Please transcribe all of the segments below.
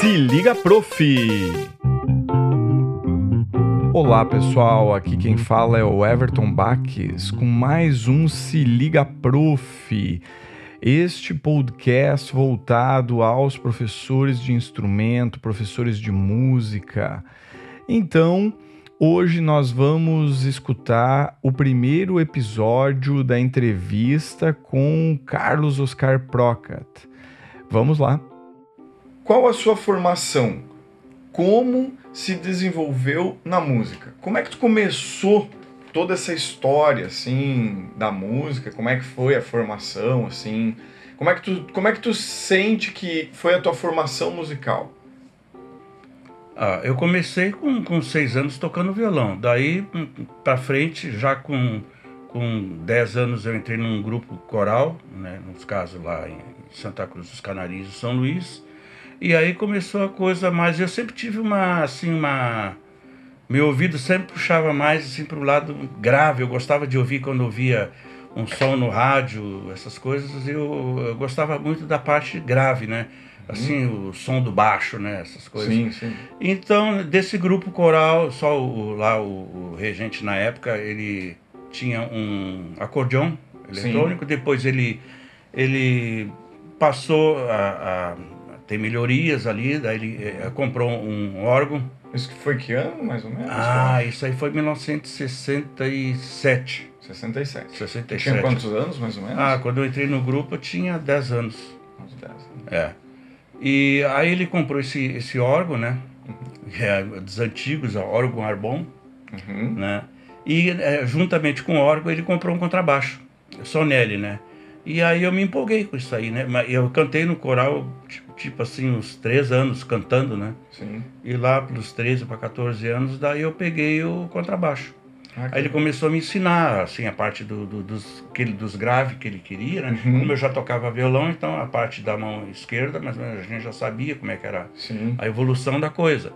Se liga, prof! Olá pessoal, aqui quem fala é o Everton Baques com mais um Se Liga Prof. Este podcast voltado aos professores de instrumento, professores de música. Então, hoje nós vamos escutar o primeiro episódio da entrevista com Carlos Oscar Procat. Vamos lá. Qual a sua formação? Como se desenvolveu na música? Como é que tu começou toda essa história assim da música? Como é que foi a formação assim? Como é que tu como é que tu sente que foi a tua formação musical? Ah, eu comecei com, com seis anos tocando violão. Daí hum, para frente, já com, com dez anos, eu entrei num grupo coral, né, nos casos lá em Santa Cruz dos Canarinhos e São Luís. E aí começou a coisa mais. Eu sempre tive uma, assim, uma. Meu ouvido sempre puxava mais assim para o lado grave. Eu gostava de ouvir quando ouvia um som no rádio, essas coisas. Eu, eu gostava muito da parte grave, né? Assim, uhum. o som do baixo, né? Essas coisas. Sim, sim. Então, desse grupo coral, só o, lá o, o regente na época, ele tinha um acordeão eletrônico. Sim. Depois ele, ele passou a, a tem melhorias ali, daí ele é, comprou um órgão. Isso foi que ano, mais ou menos? Ah, isso aí foi 1967. 67. 67. Tinha quantos anos, mais ou menos? Ah, quando eu entrei no grupo eu tinha 10 anos. Uns 10 anos. É. E aí ele comprou esse, esse órgão, né? Uhum. É, dos antigos, órgão Arbon, uhum. né? E é, juntamente com o órgão ele comprou um contrabaixo, Sonelli, né? E aí eu me empolguei com isso aí, né? Eu cantei no coral, tipo, assim, uns três anos cantando, né? Sim. E lá pelos 13 para 14 anos, daí eu peguei o contrabaixo. Ah, aí ele começou a me ensinar, assim, a parte do, do dos, aquele, dos graves que ele queria, né? Uhum. Como eu já tocava violão, então a parte da mão esquerda, mas a gente já sabia como é que era Sim. a evolução da coisa.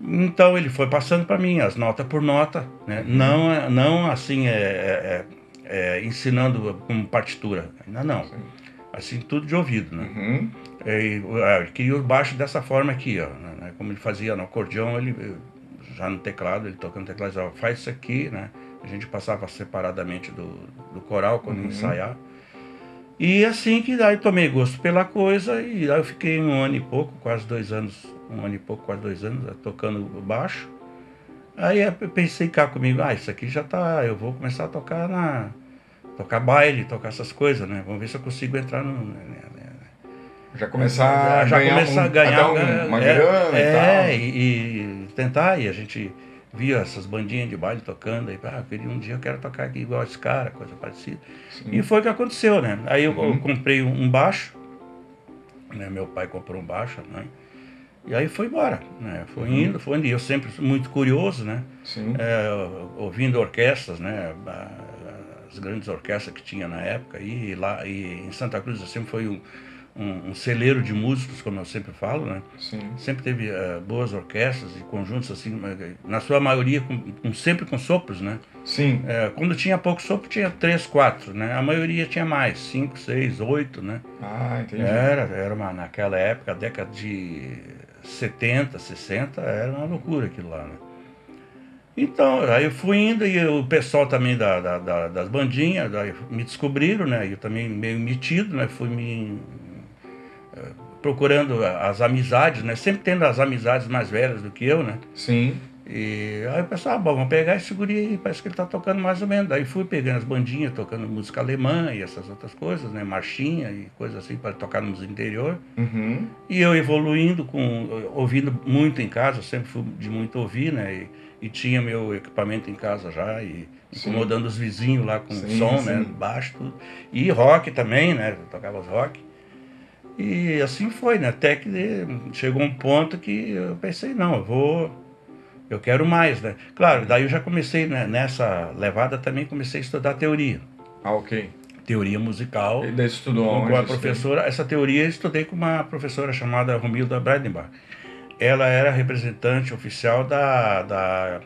Então ele foi passando para mim, as notas por nota, né? Uhum. Não, não assim, é, é, é, é ensinando como partitura, ainda não. Sim. Assim, tudo de ouvido, né? Uhum. É, é, ele queria o baixo dessa forma aqui, ó, né? como ele fazia no acordeão, ele já no teclado, ele tocando teclado, ó, faz isso aqui, né? A gente passava separadamente do, do coral quando uhum. ensaiar. E assim que daí tomei gosto pela coisa e aí eu fiquei um ano e pouco, quase dois anos, um ano e pouco, quase dois anos, né, tocando baixo. Aí eu pensei cá comigo, ah, isso aqui já tá, eu vou começar a tocar na. tocar baile, tocar essas coisas, né? Vamos ver se eu consigo entrar no, né, né, já começar já a ganhar, começar um, a ganhar um, uma é, grana é, e tal. É, e, e, tentar, e a gente via essas bandinhas de baile tocando, aí, ah, um dia eu quero tocar aqui igual esse cara, coisa parecida. Sim. E foi o que aconteceu, né? Aí eu, uhum. eu comprei um baixo, né? meu pai comprou um baixo, né? E aí foi embora, né? Foi uhum. indo, foi indo. E eu sempre muito curioso, né? É, ouvindo orquestras, né? As grandes orquestras que tinha na época. E lá e em Santa Cruz eu sempre foi um, um, um, celeiro de músicos, como eu sempre falo, né? Sim. Sempre teve uh, boas orquestras e conjuntos assim, na sua maioria com, com sempre com sopros, né? Sim. Uh, quando tinha pouco sopro tinha três, quatro, né? A maioria tinha mais, cinco, seis, oito, né? Ah, entendi. Era, era uma, naquela época, década de 70, 60, era uma loucura aquilo lá, né? Então, aí eu fui indo e o pessoal também da, da, da das bandinhas me descobriram, né? Eu também meio metido, né? Fui me procurando as amizades, né? Sempre tendo as amizades mais velhas do que eu, né? Sim. E aí o pessoal, ah, bom, vamos pegar esse guri aí, parece que ele tá tocando mais ou menos. Daí fui pegando as bandinhas, tocando música alemã e essas outras coisas, né? Marchinha e coisas assim para tocar nos interior. Uhum. E eu evoluindo, com, ouvindo muito em casa, sempre fui de muito ouvir, né? E, e tinha meu equipamento em casa já e incomodando sim. os vizinhos lá com sim, som, sim. né? Baixo, tudo. E rock também, né? Eu tocava rock. E assim foi, né? Até que chegou um ponto que eu pensei, não, eu vou. Eu quero mais, né? Claro, daí eu já comecei né, nessa levada também comecei a estudar teoria. Ah, ok. Teoria musical. E daí estudou com onde? a professora. Essa teoria eu estudei com uma professora chamada Romilda Breidenbach. Ela era representante oficial da, da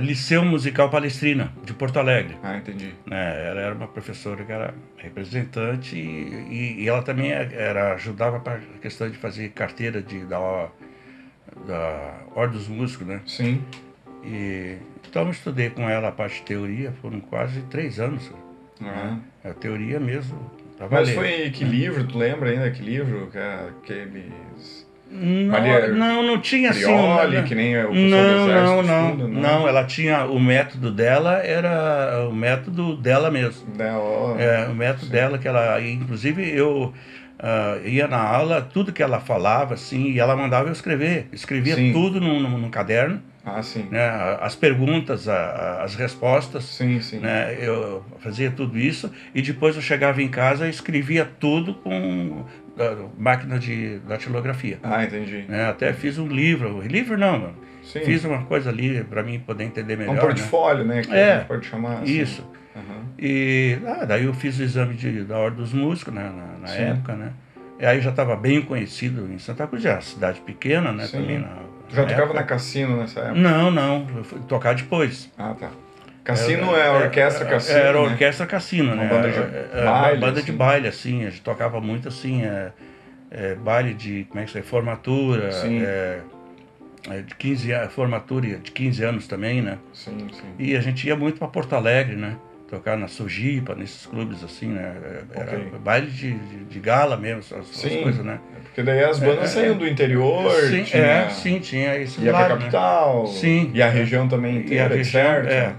Liceu Musical Palestrina, de Porto Alegre. Ah, entendi. É, ela era uma professora que era representante e, e ela também era, ajudava para a questão de fazer carteira de, da, da Ordem dos Músicos, né? Sim. E, então eu estudei com ela a parte de teoria, foram quase três anos. Ah. Né? A teoria mesmo. Mas foi que livro, tu lembra ainda que livro? Que aqueles não, não, não tinha Prioli, assim. que nem o não, não, não, estuda, não, não. Ela tinha o método dela era o método dela mesmo. Dela. É, o método Sim. dela que ela, inclusive eu uh, ia na aula, tudo que ela falava assim, e ela mandava eu escrever, escrevia sim. tudo num, caderno. Ah, sim. Né, as perguntas, a, as respostas. Sim, sim. Né, eu fazia tudo isso e depois eu chegava em casa e escrevia tudo com da máquina de datilografia. Ah, entendi. Né? Até fiz um livro, livro não, Sim. fiz uma coisa ali para mim poder entender melhor. Um portfólio, né? né que é, pode chamar. Assim. Isso. E ah, daí eu fiz o exame de, da Ordem dos Músicos né? na, na época, né? E aí já estava bem conhecido em Santa Cruz, já cidade pequena, né? Sim. Também na, já tocava época. na Cassino nessa época? Não, não, eu fui tocar depois. Ah, tá. Cassino é, a orquestra Cassino. Era a né? orquestra Cassino, uma né? Banda de é, baile, uma banda assim. de baile, assim. A gente tocava muito assim, é, é, baile de, como é que é, formatura, Sim. é, é, de 15 anos, formatura de 15 anos também, né? Sim, sim. E a gente ia muito para Porto Alegre, né? Tocar na Sojipa, nesses clubes assim, né? Era Ok. baile de, de, de gala mesmo, as, as Sim. coisas, né? Porque daí as bandas É, saíam do interior, sim, tinha, é, sim, tinha esse ia pra lado, né? capital, Sim. e a região também E a inteira, região, certo? é.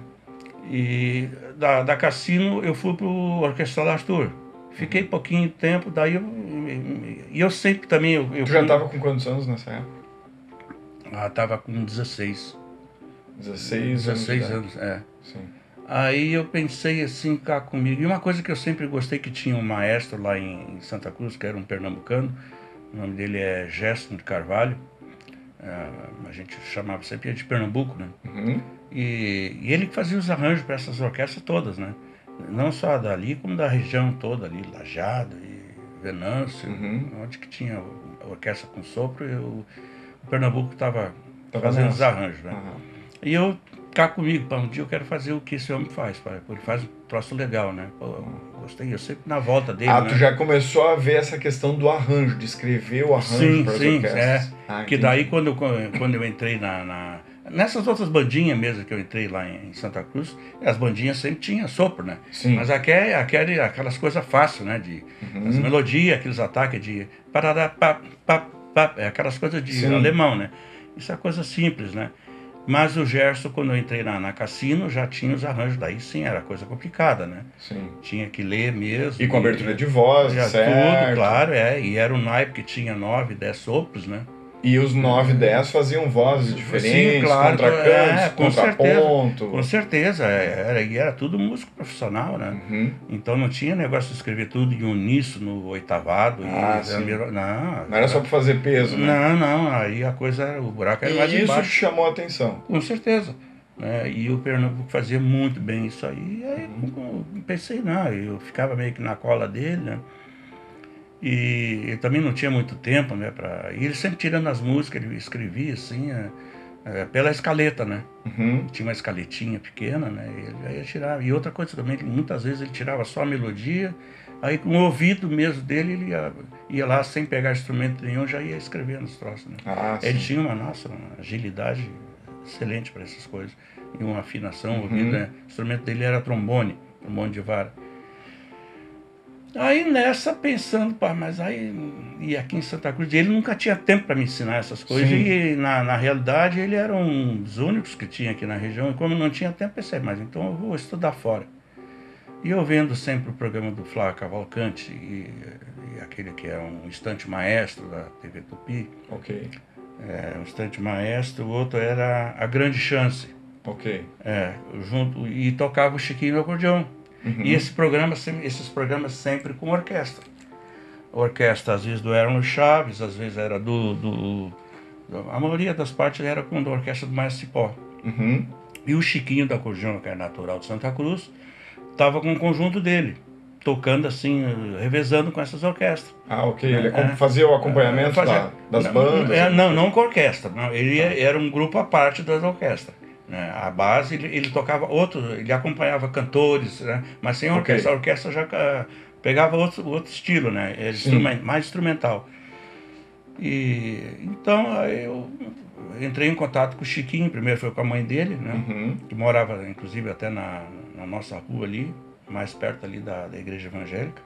E da, da Cassino eu fui pro Orquestral Arthur. Fiquei pouquinho tempo, daí eu. E eu sempre também. Eu, eu Tu já fui- tava com quantos anos nessa época? Ah, tava com 16. 16, 16 anos. anos, é. Sim. Aí eu pensei assim, cá comigo. E uma coisa que eu sempre gostei que tinha um maestro lá em, Santa Cruz, que era um pernambucano, o nome dele é Gerson de Carvalho. É, a gente chamava sempre de Pernambuco, né? Uhum. E, e ele que fazia os arranjos para essas orquestras todas, né? Não só dali, como da região toda ali, Lajado e Venâncio, Uhum. onde que tinha a orquestra com sopro, e o, o Pernambuco estava Tava fazendo os arranjos, né? Aham. E eu cá comigo, pá, um dia eu quero fazer o que esse homem faz, pá, ele faz um troço legal, né? Pô, eu gostei, eu sempre na volta dele, Ah, né? tu já começou a ver essa questão do arranjo, de escrever o arranjo Sim, para as sim, orquestras. é. Ah, Que entendi. daí quando eu, quando eu entrei na, na- Nessas outras bandinhas mesmo que eu entrei lá em, Santa Cruz, as bandinhas sempre tinham sopro, né? Sim. Mas aquele, aquele, aquelas coisas fáceis, né? De, Uhum. As melodias, aqueles ataques de. Parará, pá, pá, pá, é aquelas coisas de Sim. alemão, né? Isso é coisa simples, né? Mas o Gerson, quando eu entrei na, na Cassino, já tinha os arranjos. Daí sim, era coisa complicada, né? Sim. Tinha que ler mesmo. E com abertura de voz, já certo? Tudo, claro, é. E era um naipe que tinha nove, dez sopros, né? E os 9 e 10 faziam vozes diferentes, claro, contracantos, é, com contraponto. Com certeza, é, era, era tudo músico profissional, né? Uhum. Então não tinha negócio de escrever tudo em uníssono, oitavado. Ah, e, sim. Não, Não era só para fazer peso, né? Não, não, aí a coisa, o buraco era mais E isso te embaixo. chamou a atenção. Com certeza. né? E o Pernambuco fazia muito bem isso aí. Aí Uhum. pensei, não, eu ficava meio que na cola dele, né? E eu também não tinha muito tempo, né? Pra... E ele sempre tirando as músicas, ele escrevia assim, é, é, pela escaleta, né? Uhum. Tinha uma escaletinha pequena, né? E ele aí tirava. E outra coisa também, que muitas vezes ele tirava só a melodia, aí com o ouvido mesmo dele, ele ia, ia lá sem pegar instrumento nenhum, já ia escrevendo os troços, né? Ah, Ele tinha uma, nossa, uma agilidade excelente para essas coisas. E uma afinação, Uhum. ouvido, né? O instrumento dele era trombone, trombone de vara. Aí nessa, pensando, pá, mas aí, e aqui em Santa Cruz, ele nunca tinha tempo para me ensinar essas coisas, Sim. e na, na realidade ele era um dos únicos que tinha aqui na região, e como não tinha tempo, pensei, mas então eu vou estudar fora. E eu vendo sempre o programa do Flávio Cavalcante, e, e aquele que é um instante maestro da TV Tupi, Ok, é, um instante maestro, o outro era A Grande Chance, ok. é, junto, e tocava o Chiquinho no acordeão. Uhum. E esse programa, esses programas sempre com orquestra. A orquestra, às vezes, do Erno Chaves, às vezes era do, do- A maioria das partes era com a orquestra do Maestro Cipó. Uhum. E o Chiquinho da Acordeão, que é natural de Santa Cruz, estava com o conjunto dele, tocando assim, revezando com essas orquestras. Ah, ok. Ele É, fazia o acompanhamento Fazia- da- das não, bandas. é, não, não com orquestra. Não, ele era um grupo à parte das orquestras. Né? A base, ele, ele, tocava outro, ele acompanhava cantores, né? mas sem orquestra. Okay. A orquestra já uh, pegava outro, outro estilo, né? Instrument, mais instrumental. E, então, aí eu entrei em contato com o Chiquinho, primeiro foi com a mãe dele, né? Uhum. Que morava, inclusive, até na, na nossa rua ali, mais perto ali da, da igreja evangélica.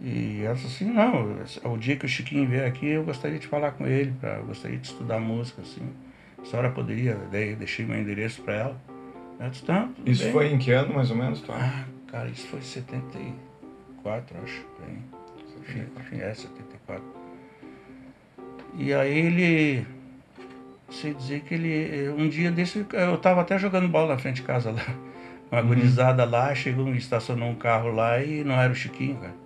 E ela disse assim, não, o dia que o Chiquinho vier aqui, eu gostaria de falar com ele, pra, eu gostaria de estudar música, assim. A senhora poderia, daí deixei meu endereço para ela. Ela disse, tá, Isso bem. foi em que ano, mais ou menos? Ah, cara, isso foi em 74, acho. Bem. Enfim, é, 74. E aí ele, sei dizer que ele, um dia desse, eu tava até jogando bola na frente de casa lá. Uma uhum. lá, chegou, estacionou um carro lá e não era o Chiquinho, cara.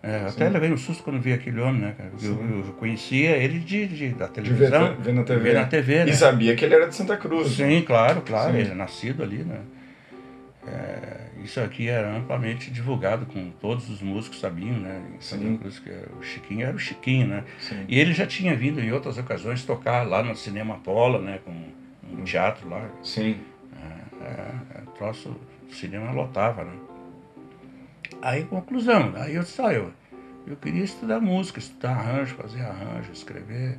É, até levei um susto quando vi aquele homem, né, cara? Eu, eu, conhecia ele de, de da televisão. De ver, na TV. Ver na TV né? E sabia que ele era de Santa Cruz. Sim, claro, claro. Sim. Ele é nascido ali, né? É, isso aqui era amplamente divulgado com todos os músicos sabiam, né? Em Santa Sim. Cruz, que o Chiquinho era o Chiquinho, né? Sim. E ele já tinha vindo em outras ocasiões tocar lá no Cinema Apolo, né? Com um teatro lá. Sim. É, é, é troço, o cinema lotava, né? Aí, conclusão, aí eu disse, eu, eu queria estudar música, estudar arranjo, fazer arranjo, escrever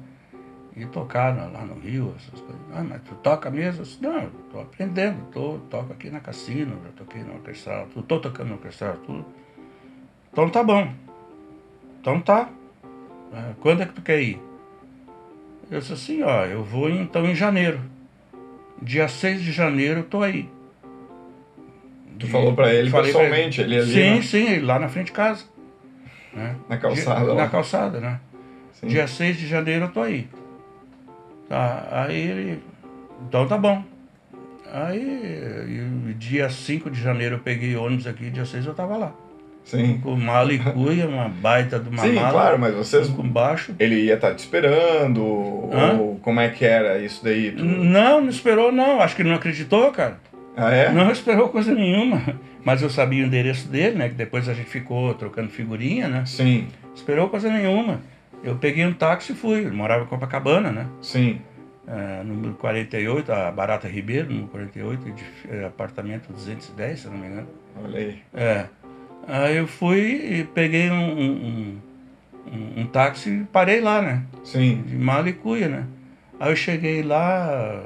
e tocar lá no Rio, essas coisas. Ah, mas tu toca mesmo? Eu disse, não, tô aprendendo, tô, toco aqui na Cassino, já toquei no orquestral, tô, tô tocando no orquestral, tudo. Então tá bom. Então tá. Ah, quando é que tu quer ir? Eu disse assim, ó, eu vou então em janeiro. Dia 6 de janeiro eu tô aí. Tu falou para ele pessoalmente, ele, ali? Sim, né? sim, lá na frente de casa. Né? Na calçada? Dia, na calçada, né? Sim. Dia 6 de janeiro eu tô aí. Tá, aí ele. Então tá bom. Aí, dia 5 de janeiro eu peguei ônibus aqui, dia 6 eu tava lá. Sim. Com mala e cuia, uma baita de uma Sim, mala. claro, mas vocês. Com baixo. Ele ia estar tá te esperando? Hã? Ou como é que era isso daí? Tu... Não, não esperou, não. Acho que ele não acreditou, cara. Ah, é? Não esperou coisa nenhuma. Mas eu sabia o endereço dele, né? Que depois a gente ficou trocando figurinha, né? Sim. Esperou coisa nenhuma. Eu peguei um táxi e fui. Eu morava em Copacabana, né? Sim. É, número 48, a Barata Ribeiro, número 48, é, apartamento 210, se não me engano. Olha aí. É. Aí eu fui e peguei um, um, um, um táxi e parei lá, né? Sim. De Malicuia, né? Aí eu cheguei lá,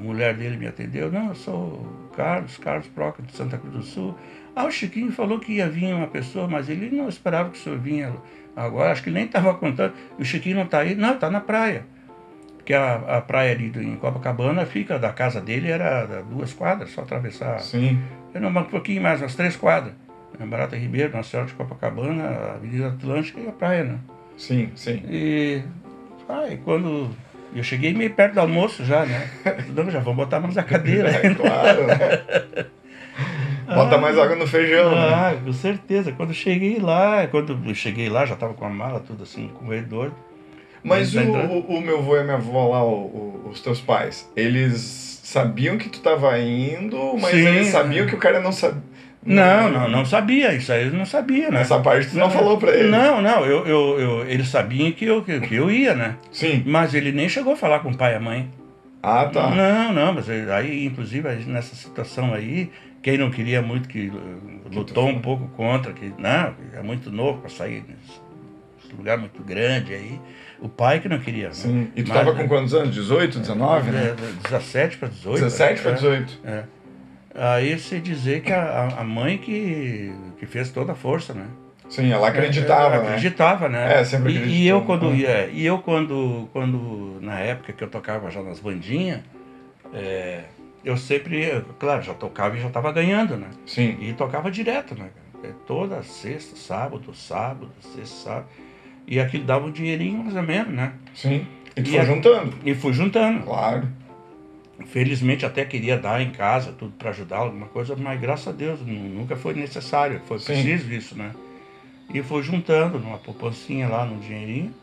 a mulher dele me atendeu, não, eu sou o Carlos, Carlos Proca de Santa Cruz do Sul. Ah, o Chiquinho falou que ia vir uma pessoa, mas ele não esperava que o senhor vinha agora, acho que nem estava contando. O Chiquinho não está aí, não, está na praia. Porque a, a praia ali em Copacabana fica da casa dele, era duas quadras, só atravessar. Sim. Era um pouquinho mais, umas três quadras. Barata Ribeiro, Nossa Senhora de Copacabana, Avenida Atlântica e a praia, né? Sim, sim. E, ah, e quando eu cheguei meio perto do almoço já, né? Não, já vou botar mais a cadeira. É, claro, né? Bota ah, mais água no feijão, né? ah, né? com certeza. Quando eu cheguei lá, quando eu cheguei lá, já tava com a mala, tudo assim, com o corredor. Mas o, o, o, meu avô e a minha avó lá, o, os teus pais, eles sabiam que tu tava indo, mas Sim, eles sabiam que o cara não sabia. Não, não, não sabia, isso aí eu não sabia, né? Essa parte tu não, não falou pra ele. Não, não, eu, eu, eu, ele sabia que eu, que, eu ia, né? Sim. Mas ele nem chegou a falar com o pai e a mãe. Ah, tá. Não, não, mas aí, inclusive, nessa situação aí, quem não queria muito que uh, lutou um pouco contra, que não, é muito novo para sair nesse lugar muito grande aí. O pai que não queria. Né? Sim. Né? E tu mas, tava com quantos anos? 18, 19, né? 17 para 18. 17 para 18. É. Aí se dizer que a, a mãe que, que fez toda a força, né? Sim, ela acreditava, é, né? Acreditava, né? É, sempre acreditou. E, e eu quando ia, e eu quando, quando na época que eu tocava já nas bandinhas, é, eu sempre, claro, já tocava e já estava ganhando, né? Sim. E tocava direto, né? É, toda sexta, sábado, sábado, sexta, sábado. E aquilo dava um dinheirinho mais ou menos, né? Sim. E tu e foi a, juntando. E fui juntando. Claro. Felizmente até queria dar em casa tudo para ajudar alguma coisa, mas graças a Deus nunca foi necessário, foi Sim. preciso isso, né? E foi juntando numa poupancinha lá, no dinheirinho.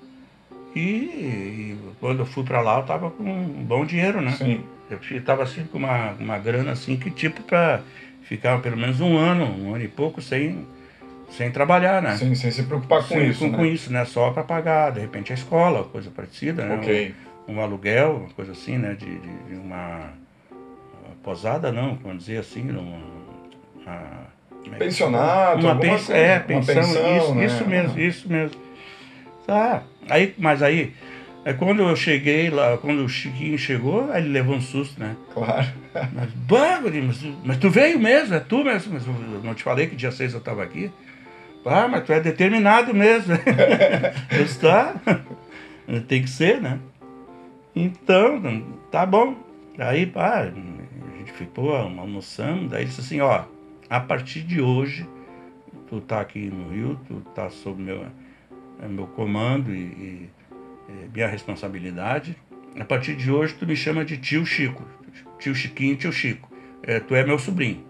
E, e quando eu fui para lá, eu tava com um bom dinheiro, né? Sim. Eu estava assim com uma, uma grana assim que tipo para ficar pelo menos um ano, um ano e pouco sem, sem trabalhar, né? Sim, sem se preocupar com sem, isso, com, né? com isso, né? Só para pagar, de repente, a escola, coisa parecida, né? Ok um aluguel, uma coisa assim, né? De, de, de uma, uma, posada, não, vamos dizer assim, uma, uma é Pensionato, uma pens é, pensão, pensão, isso, né? isso mesmo, isso mesmo. Tá. Aí, mas aí, é quando eu cheguei lá, quando o Chiquinho chegou, aí ele levou um susto, né? Claro. Mas, mas, mas tu veio mesmo, é tu mesmo, mas eu não te falei que dia 6 eu estava aqui? Ah, mas tu é determinado mesmo. Está. Tem que ser, né? Então, tá bom. Aí, pá, a gente ficou almoçando, daí disse assim, ó, a partir de hoje, tu tá aqui no Rio, tu tá sob meu, é, meu comando e, e é, minha responsabilidade. A partir de hoje, tu me chama de tio Chico. Tio Chiquinho, tio Chico. É, tu é meu sobrinho.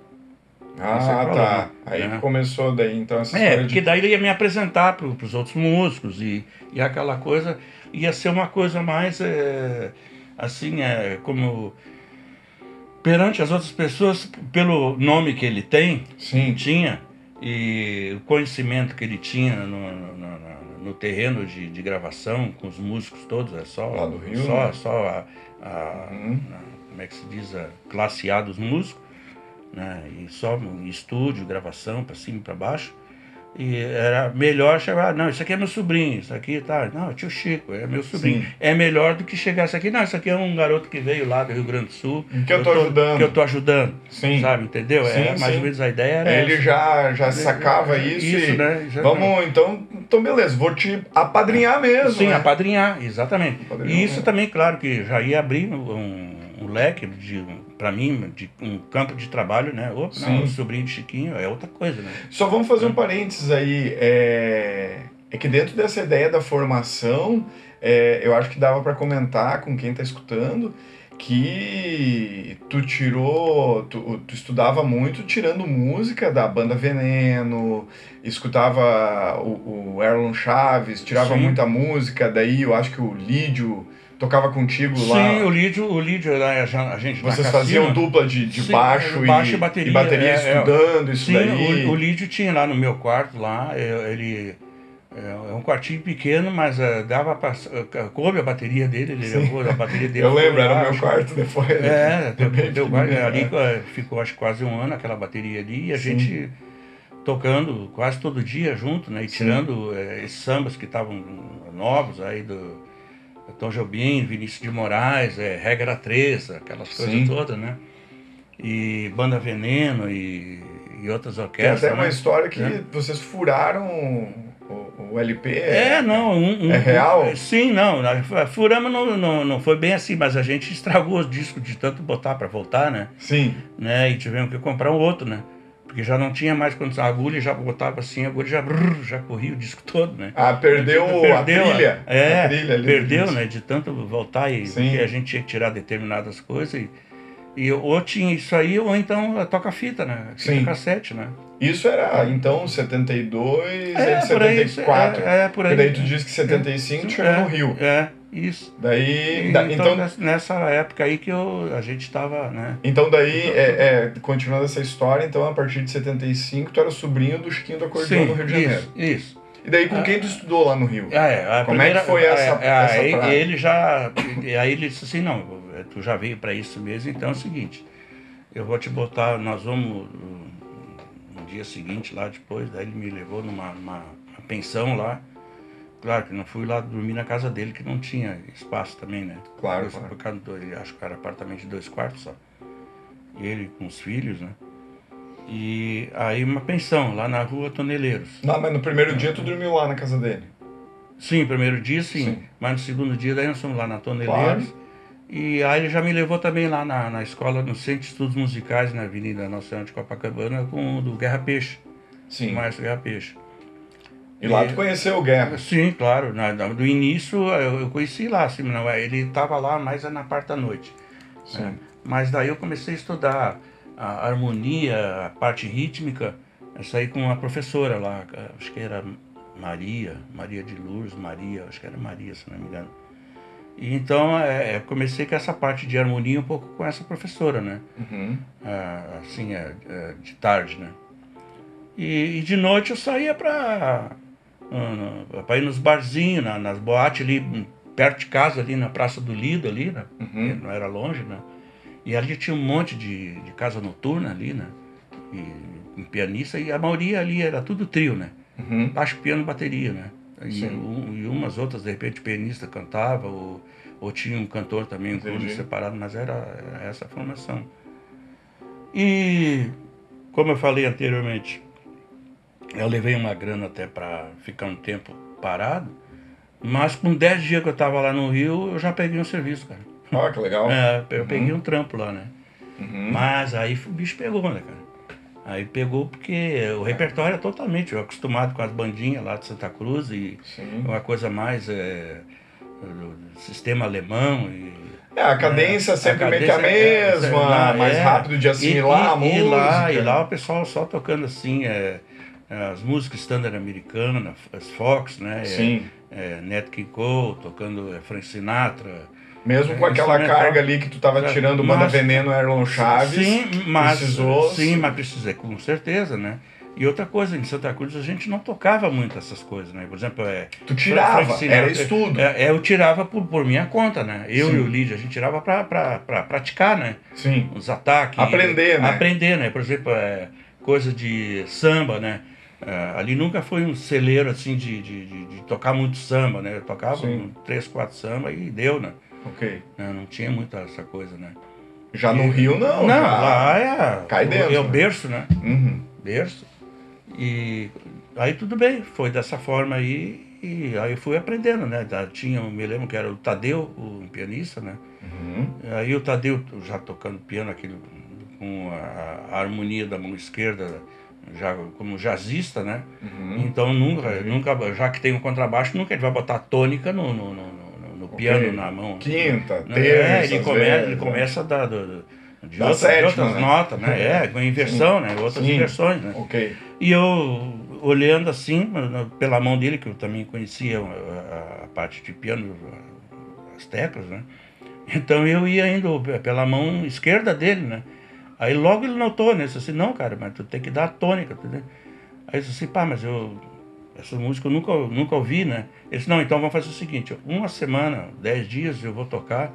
Ah, tá. Aí né? começou daí, então, essa É, porque de... daí ele ia me apresentar para os outros músicos e, e aquela coisa ia ser uma coisa mais, é, assim, é, como perante as outras pessoas, pelo nome que ele tem, Sim. tinha, e o conhecimento que ele tinha no, no, no terreno de, de, gravação, com os músicos todos, é só, Lá do Rio, só, né? só a, a, uhum. a, como é que se diz, a classe A dos músicos, né? e só estúdio, gravação, para cima e para baixo. E era melhor chegar, não, isso aqui é meu sobrinho, isso aqui tá, não, tio Chico, é meu sobrinho. Sim. É melhor do que chegar isso aqui, não, isso aqui é um garoto que veio lá do Rio Grande do Sul. Que eu tô, tô ajudando. Que eu tô ajudando. Sim. Sabe, entendeu? Sim, é, mais sim. ou menos a ideia era. Ele já, já sacava isso. Isso, e, né? Vamos, então, então beleza, vou te apadrinhar mesmo. Sim, né? apadrinhar, exatamente. Apadrinhar e isso mesmo. também, claro, que já ia abrir um, um leque de para mim, de um campo de trabalho, né? Opa, não, o sobrinho de Chiquinho é outra coisa, né? Só vamos fazer um parênteses aí. É, é que dentro dessa ideia da formação, é, eu acho que dava para comentar com quem está escutando que tu tirou, tu, tu, estudava muito tirando música da banda Veneno, escutava o, o Erlon Chaves, tirava Sim. muita música, daí eu acho que o Lídio tocava contigo Sim, lá. Sim, o Lídio, o Lídio a gente Vocês faziam dupla de, de Sim, baixo, baixo, e, bateria, e bateria é, é estudando, é, isso Sim, daí. O, o Lídio tinha lá no meu quarto lá, ele é, é um quartinho pequeno, mas uh, dava pra, uh, coube a bateria dele, ele levou a bateria dele. Eu lembro, era o meu quarto depois. É, deu, deu, ali é. ficou acho quase um ano aquela bateria ali e a Sim. gente tocando quase todo dia junto, né? E tirando uh, esses sambas que estavam novos aí do Tom Jobim, Vinícius de Moraes, é, Regra 3, aquelas coisas Sim. todas, né? E Banda Veneno e, e outras orquestras. Tem até né? uma história que é. vocês furaram o, o LP. É, é não. Um, um, é real? Um, sim, não. Furamos não, não, não foi bem assim, mas a gente estragou os discos de tanto botar para voltar, né? Sim. Né? E tivemos que comprar um outro, né? Porque já não tinha mais quando a agulha já botava assim, a agulha já, brrr, já corria o disco todo, né? Ah, perdeu, perdeu a trilha. É, a trilha perdeu, né? De tanto voltar e a gente tinha que tirar determinadas coisas. E, e ou tinha isso aí, ou então toca-fita, né? Fita Sim. cassete, né? Isso era, então, 72 é, e 74. Aí, é, é, por aí. E daí tu disse que 75 é, chegou no Rio. É, isso. Daí, da, então, então, nessa época aí que eu, a gente estava, né? Então daí, é, é, continuando essa história, então a partir de 75 tu era sobrinho do Chiquinho do Acordeão no Rio de Janeiro. Isso, isso. E daí com ah, quem tu estudou lá no Rio? Ah, é, Como primeira, é que foi essa, é, essa aí, Ele já, aí ele disse assim, não, tu já veio para isso mesmo, então é o seguinte, eu vou te botar, nós vamos no dia seguinte lá depois, daí ele me levou numa, numa pensão lá, Claro que não fui lá dormir na casa dele, que não tinha espaço também, né? Claro, claro. Por causa do, acho que era apartamento de dois quartos só. E ele com os filhos, né? E aí uma pensão, lá na rua Toneleiros. Não, mas no primeiro dia tu dormiu lá na casa dele? Sim, primeiro dia sim. sim. Mas no segundo dia daí nós fomos lá na Toneleiros. Claro. E aí ele já me levou também lá na, na escola, no Centro de Estudos Musicais, na Avenida Nossa Senhora de Copacabana, com o do Guerra Peixe. Sim. O Maestro Guerra Peixe. E lá tu conheceu o Guerra? Sim, claro. Na, do início eu, conheci lá, assim, não, é, ele estava lá mais na parte da noite. É. Mas daí eu comecei a estudar a harmonia, a parte rítmica, essa aí com uma professora lá, acho que era Maria, Maria de Lourdes, Maria, acho que era Maria, se não me engano. E então é, é comecei com essa parte de harmonia um pouco com essa professora, né? Uhum. Assim, é, é, de tarde, né? E, e de noite eu saía para para ir nos barzinhos, na, nas boates ali perto de casa, ali na Praça do Lido, ali, né? Uhum. Não era longe, né? E ali tinha um monte de, de casa noturna ali, né? E um pianista, e a maioria ali era tudo trio, né? Uhum. Baixo, piano, bateria, né? E, um- e umas outras, de repente, o pianista cantava, ou, ou tinha um cantor também, um Entendi. separado, mas era, era essa a formação. E, como eu falei anteriormente, eu levei uma grana até para ficar um tempo parado, mas com 10 dias que eu estava lá no Rio, eu já peguei um serviço, cara. Ó, que legal. É, eu peguei um trampo lá, né? Uhum. Mas aí o bicho pegou, né, cara? Aí pegou porque o repertório é totalmente, eu acostumado com as bandinhas lá de Santa Cruz e Sim. uma coisa mais é, sistema alemão e É, a cadência é, sempre a meio que a cadência é- é- mesma, não, mais é. rápido de assimilar e, a e, música. E lá, e lá o pessoal só tocando assim, é, as músicas standard americanas, as Fox, né? é, Sim. É, Nat King Cole, tocando é, Frank Sinatra. Mesmo com É, aquela carga ali que tu tava É, tirando mas- Veneno, Erlon Chaves. Sim, mas, precisou- sim, mas precisei, com certeza, né? E outra coisa, em Santa Cruz a gente não tocava muito essas coisas, né? Por exemplo, é, Tu tirava, Frank Sinatra, era estudo. É, é, eu tirava por, por minha conta, né? Eu Sim. e o Lídia, a gente tirava pra, pra, pra praticar, né? Sim. Os ataques. Aprender, né? Aprender, né? Por exemplo, é, coisa de samba, né? É, ali nunca foi um celeiro assim de, de, de- de tocar muito samba, né? Eu tocava Sim. três, quatro samba e deu, né? Ok. Não, não tinha muita essa coisa, né? Já no Rio, não. Não, já... lá é, Cai dentro, é o né? berço, né? Uhum. Berço. E aí tudo bem, foi dessa forma aí. E aí eu fui aprendendo, né? Da- Tinha, me lembro que era o Tadeu, o pianista, né? Uhum. Aí o Tadeu já tocando piano, aquele, com a, a harmonia da mão esquerda, já como jazzista, né? Uhum. Então nunca, nunca, já que tem o contrabaixo, nunca ele vai botar tônica no, no, no, no- no Ok. piano, na mão. Quinta, Não, terça, é, ele, come, vezes, ele né? começa da, do, de, Da outras, sétima, de outras né? notas, né? É, com inversão, né? Outras Sim. inversões, né? Ok. E eu, olhando assim, pela mão dele, que eu também conhecia a, a- a parte de piano, as teclas, né? Então eu ia indo pela mão esquerda dele, né? Aí logo ele notou, né? Disse assim, não, cara, mas tu tem que dar a tônica, entendeu? Aí eu disse assim, pá, mas eu... Essa música eu nunca, nunca ouvi, né? Ele disse, não, então vamos fazer o seguinte, uma semana, dez dias eu vou tocar,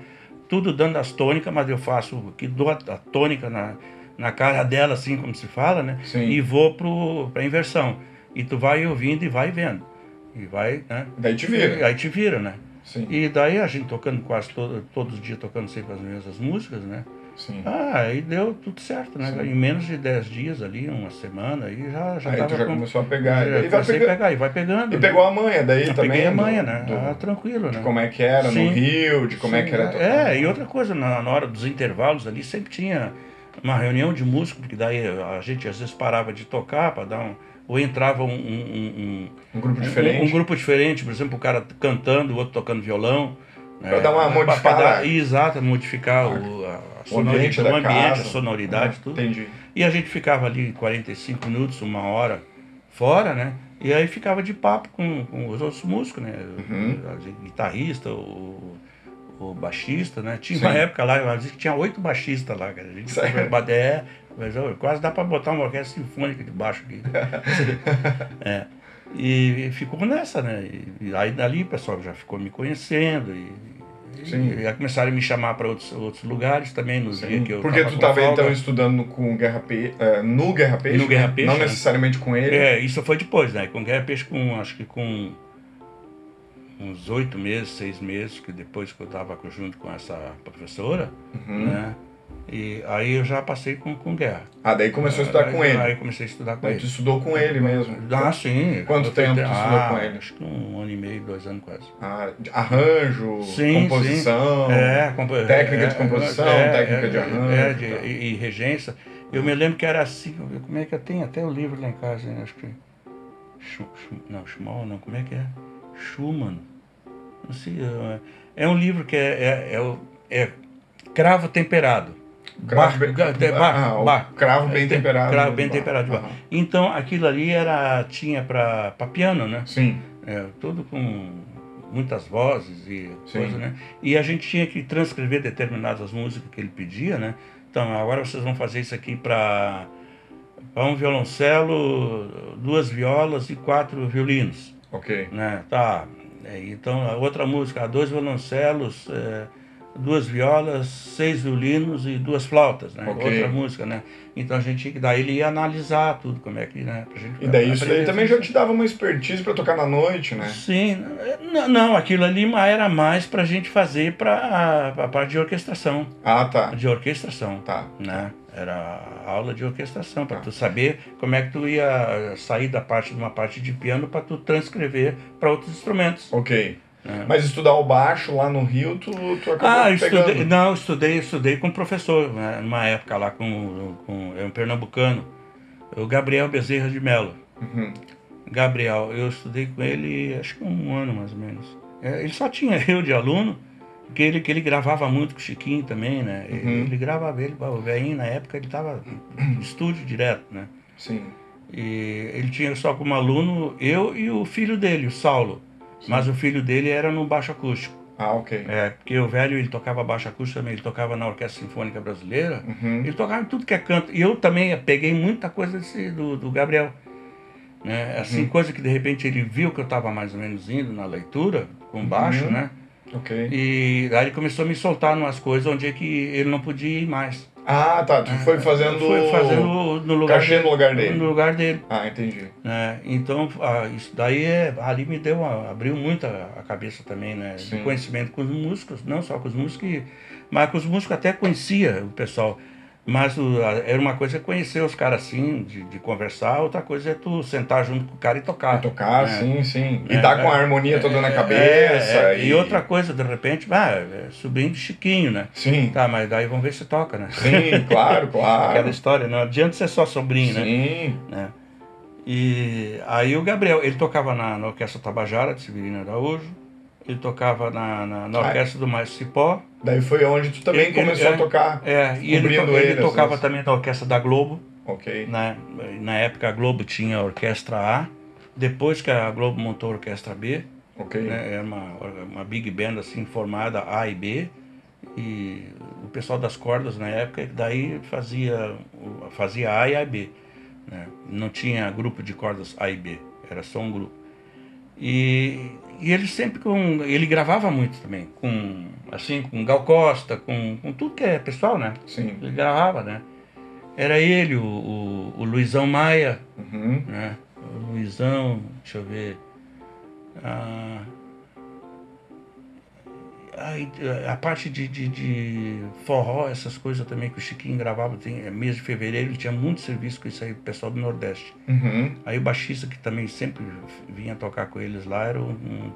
tudo dando as tônicas, mas eu faço, que dou a, a tônica na, na cara dela, assim como se fala, né? Sim. E vou pro, pra inversão. E tu vai ouvindo e vai vendo. E vai, né? Daí te vira. E aí te vira, né? Sim. E daí a gente tocando quase todo, todos os dias, tocando sempre as mesmas músicas, né? Sim. Ah, aí deu tudo certo, né? Sim. Em menos de 10 dias ali, uma semana, aí já, já Aí tava tu já com- começou a pegar. já E vai pegar. e vai pegando. E né? pegou a manha daí Eu também. peguei a do- manha, né? do- Ah, tranquilo, de né? como é que era Sim. no Rio, de como é Sim, que era. É, e outra coisa, na, na hora dos intervalos ali, sempre tinha uma reunião de músico, porque daí a gente às vezes parava de tocar para dar um. Ou entrava um, um- um- Um grupo um- diferente. Um, grupo diferente, por exemplo, o cara cantando, o outro tocando violão. Pra dar uma pra modificada. Exato, modificar o, a, a o ambiente o casa. a sonoridade, Ah, tudo. Entendi. E a gente ficava ali 45 minutos, uma hora fora, né? E aí ficava de papo com, com os outros músicos, né? Uhum. O guitarrista, o, o baixista, né? Tinha Sim. uma época lá, às vezes tinha oito baixistas lá, cara. A gente Sério? é, mas quase dá pra botar uma orquestra sinfônica de baixo aqui. é. E, ficou nessa, né? E, aí dali o pessoal já ficou me conhecendo e, Sim. e, aí começaram a me chamar para outros, outros lugares também nos dias que eu Porque tu com tava folga. então estudando com Guerra Peixe, é, no Guerra Peixe, No Guerra né? Peixe, não né? necessariamente com ele. É, isso foi depois, né? Com Guerra Peixe, com, acho que com uns oito meses, seis meses, que depois que eu estava junto com essa professora, Uhum. né? E aí eu já passei com, com Guerra. Ah, daí começou a estudar aí, com ele. Aí comecei a estudar com tu ele. estudou com ele mesmo. Ah, sim. Quanto tempo tu estudou ah, com ele? Acho que um ano e meio, dois anos quase. Ah, arranjo, Sim, composição. É, compo- técnica é, de composição, é, técnica é, de arranjo é, e de- e, e regência. Eu me lembro que era assim, como é que eu tenho até o livro lá em casa, né? acho que. Não, Schumann não, como é que é? Schumann. Não sei, é, é um livro que é, é, é, é cravo temperado. Cravo Bar- bem- bar- ah, bar. cravo bem É, tem- temperado. Cravo bem Bar. temperado. Então aquilo ali era, tinha para piano, né? Sim, É, tudo com muitas vozes e Sim. coisa, né? E a gente tinha que transcrever determinadas músicas que ele pedia, né? Então, agora vocês vão fazer isso aqui para um violoncelo, duas violas e quatro violinos, ok. né? Tá. É, então, a outra música, dois violoncelos, é, duas violas, seis violinos e duas flautas, né? Ok. Outra música, né? Então a gente daí ele ia analisar tudo, como é que, né? Pra gente E daí isso daí também já te dava uma expertise pra tocar na noite, né? Sim, não, não, aquilo ali era mais pra gente fazer pra a parte de orquestração, Ah, tá. de orquestração, Tá. né? Era aula de orquestração, para Tá. tu saber como é que tu ia sair da parte de uma parte de piano para tu transcrever para outros instrumentos. Ok. Né? Mas estudar o baixo lá no Rio, tu, tu acabou Ah, pegando. estudei, não, estudei, estudei com um professor, né, numa época lá com, com é um pernambucano, o Gabriel Bezerra de Mello. Uhum. Gabriel, eu estudei com ele acho que um ano mais ou menos. É, ele só tinha eu de aluno, porque ele, que ele gravava muito com o Chiquinho também, né? Ele, Uhum. ele gravava, ele, o velhinho na época ele estava em estúdio direto, né? Sim. E ele tinha só como aluno eu e o filho dele, o Saulo. Mas o filho dele era no baixo acústico. Ah, ok. É, porque o velho ele tocava baixo acústico também, ele tocava na Orquestra Sinfônica Brasileira. Uhum. Ele tocava em tudo que é canto. E eu também peguei muita coisa desse, do, do Gabriel. Né? Assim, Uhum. coisa que de repente ele viu que eu estava mais ou menos indo na leitura, com baixo, Uhum. né? Ok. E aí ele começou a me soltar umas coisas onde é que ele não podia ir mais. Ah, tá. Tu foi fazendo. Foi fazendo no lugar cachê no lugar dele. No lugar dele. Ah, entendi. né? Então, ah, isso daí é, ali me deu, uma- abriu muito a, a cabeça também, né? De Sim. conhecimento com os músicos, não só com os músicos, mas com os músicos até conhecia o pessoal. Mas a- era uma coisa é conhecer os caras assim, de, de conversar, outra coisa é tu sentar junto com o cara e tocar. Tocar, né? sim, sim. E É, dar com a é, harmonia toda na É, cabeça. é, é. e... E outra coisa, de repente, ah, é de Chiquinho, né? Sim. Tá, mas daí vamos ver se toca, né? Sim, claro, Aquela claro. história, não adianta ser só sobrinho, né? Sim. né? E aí o Gabriel, ele tocava na, na Orquestra Tabajara, de Severino Araújo, ele tocava na, na, na Ah, Orquestra do Maestro Cipó, Daí foi onde tu também Ele- começou ele- a tocar. é, e ele, to- ele tocava também na Orquestra da Globo, Ok. né? na época a Globo tinha a Orquestra A, depois que a Globo montou a Orquestra B, Ok. né? era uma, uma big band assim formada A e B, e o pessoal das cordas na época daí fazia, fazia A e A e B. né? Não tinha grupo de cordas A e B, era só um grupo. E, e ele sempre com. Ele gravava muito também, com assim, com Gal Costa, com, com tudo que é pessoal, né? Sim. Ele gravava, né? Era ele, o, o, o Luizão Maia, Uhum. né? O Luizão, deixa eu ver. Ah, aí, a parte de, de, de forró, essas coisas também que o Chiquinho gravava, tem, é, mês de fevereiro, ele tinha muito serviço com isso aí, o pessoal do Nordeste. Uhum. Aí o baixista que também sempre vinha tocar com eles lá era um,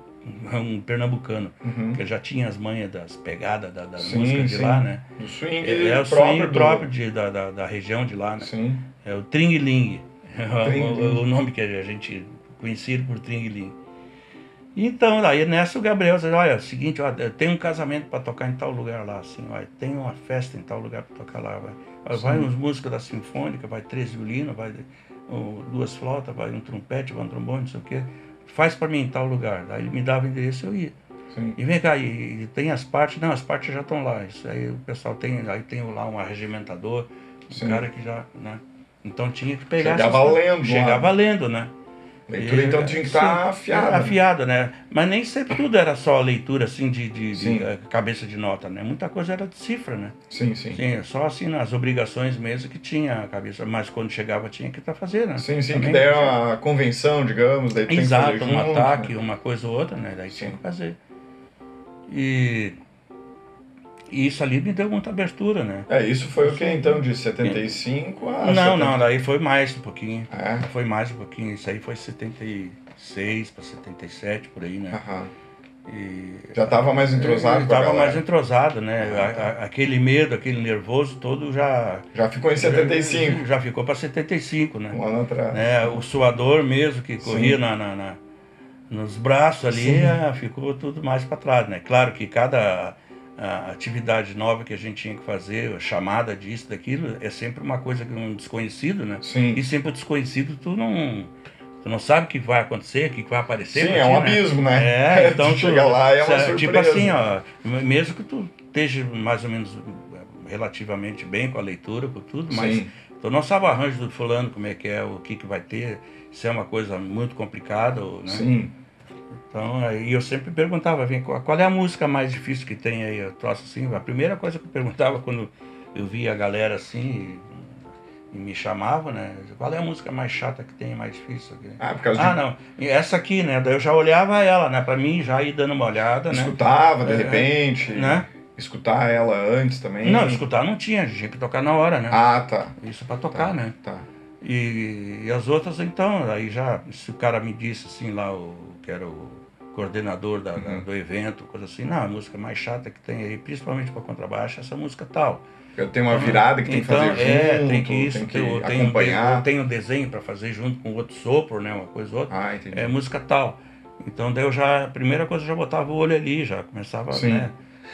um, um pernambucano, Uhum. que já tinha as manhas das pegadas da, da Sim, música de sim. lá, né? Do swing É, é o próprio. swing do- próprio de, da, da, da região de lá, né? Sim. É o Tring Ling. Tring o, o nome que a gente conhecido por Tring Ling. Então, daí nessa o Gabriel disse, olha, é o seguinte, ó, eu tenho um casamento para tocar em tal lugar lá, assim, ó, tem uma festa em tal lugar para tocar lá, vai, vai Sim. uns músicos da Sinfônica, vai três violinos, vai ó, duas flautas, vai um trompete, vai um trombone, não sei o quê, faz para mim em tal lugar. Daí ele me dava o endereço, eu ia. Sim. E vem cá, e, e tem as partes, não, as partes já estão lá. Isso aí o pessoal tem, aí tem lá um arregimentador, Sim. um cara que já, né? Então tinha que pegar. Chegava lendo lá. Chegava lendo, né? Leitura então tinha que estar afiada. Afiada, né? Mas nem sempre tudo era só leitura assim de, de- de, eh, cabeça de nota, né? Muita coisa era de cifra, né? Sim, sim. Sim, só assim nas obrigações mesmo que tinha a cabeça, mas quando chegava tinha que estar fazendo, né? Sim, sim, que Também. daí é a convenção, digamos, daí que Exato, um junto, ataque, né? uma coisa ou outra, né? Daí tinha Sim. que fazer. E, e isso ali me deu muita abertura, né? É, isso foi o que então, de 75 a... não, 70... não, daí foi mais um pouquinho. É, Foi mais um pouquinho. Isso aí foi 76 para 77, por aí, né? aham. E, Já estava mais entrosado Eu com a tava galera. mais entrosado, né? Ah, tá. aquele medo, aquele nervoso todo já. Já ficou em 75, Já, já ficou para 75, né? um ano atrás. né? O suador mesmo que corria na, na- na- nos braços ali, Sim. ah, ficou tudo mais para trás, né? Claro que cada ah, atividade nova que a gente tinha que fazer, chamada disso, daquilo, é sempre uma coisa que um desconhecido, né? Sim, E sempre o desconhecido tu não, tu não sabe o que vai acontecer, o que vai aparecer. sim é ti, um né? abismo, né? É, então tu chega lá e é uma sa- surpresa. Tipo assim, ó, mesmo que tu esteja mais ou menos relativamente bem com a leitura, com tudo, mas Sim, tu não sabe o arranjo do fulano, como é que é, o que que vai ter, se é uma coisa muito complicada, ou, né? sim. Então, aí eu sempre perguntava, vem, qual é a música mais difícil que tem aí? Eu troço assim, a primeira coisa que eu perguntava quando eu via a galera assim e, e me chamava, né? Qual é a música mais chata que tem, mais difícil? Ah, por causa ah de... não, e essa aqui, né? Daí eu já olhava ela, né? Pra mim já ir dando uma olhada, né? Escutava, de É, repente, né? escutar ela antes também. Não, escutar não tinha, tinha que tocar na hora, né? Ah, tá. Isso pra tocar, tá, né? Tá. E, e as outras, então, aí já, se o cara me disse assim lá, o, que era o coordenador da, da- Uhum. do evento, coisa assim, não, a música mais chata que tem aí, principalmente para contrabaixo, é essa música tal. Eu tenho uma virada que tem que então, fazer junto, é, tem que isso, tem que eu acompanhar. tenho um desenho para fazer junto com outro sopro, né, uma coisa ou outra, Ah, entendi. é música tal. Então daí eu já, a primeira coisa eu já botava o olho ali, já começava, Sim. né,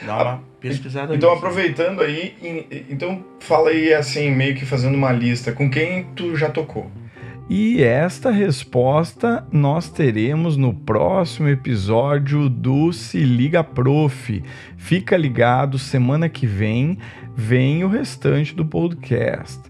dar uma pesquisada Então, nisso. aproveitando aí, em- então fala aí assim, meio que fazendo uma lista, com quem tu já tocou? E esta resposta nós teremos no próximo episódio do Se Liga Prof. Fica ligado, semana que vem vem o restante do podcast.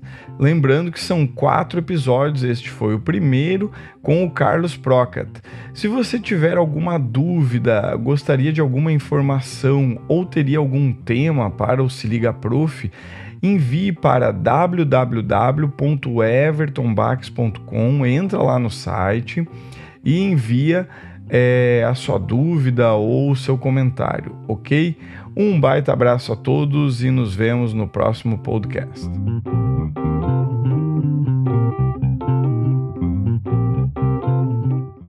Lembrando que são quatro episódios, este foi o primeiro com o Carlos Procat. Se você tiver alguma dúvida, gostaria de alguma informação ou teria algum tema para o Se Liga Prof, envie para www.evertonbax.com, entra lá no site e envia é, a sua dúvida ou o seu comentário, ok? Um baita abraço a todos e nos vemos no próximo podcast.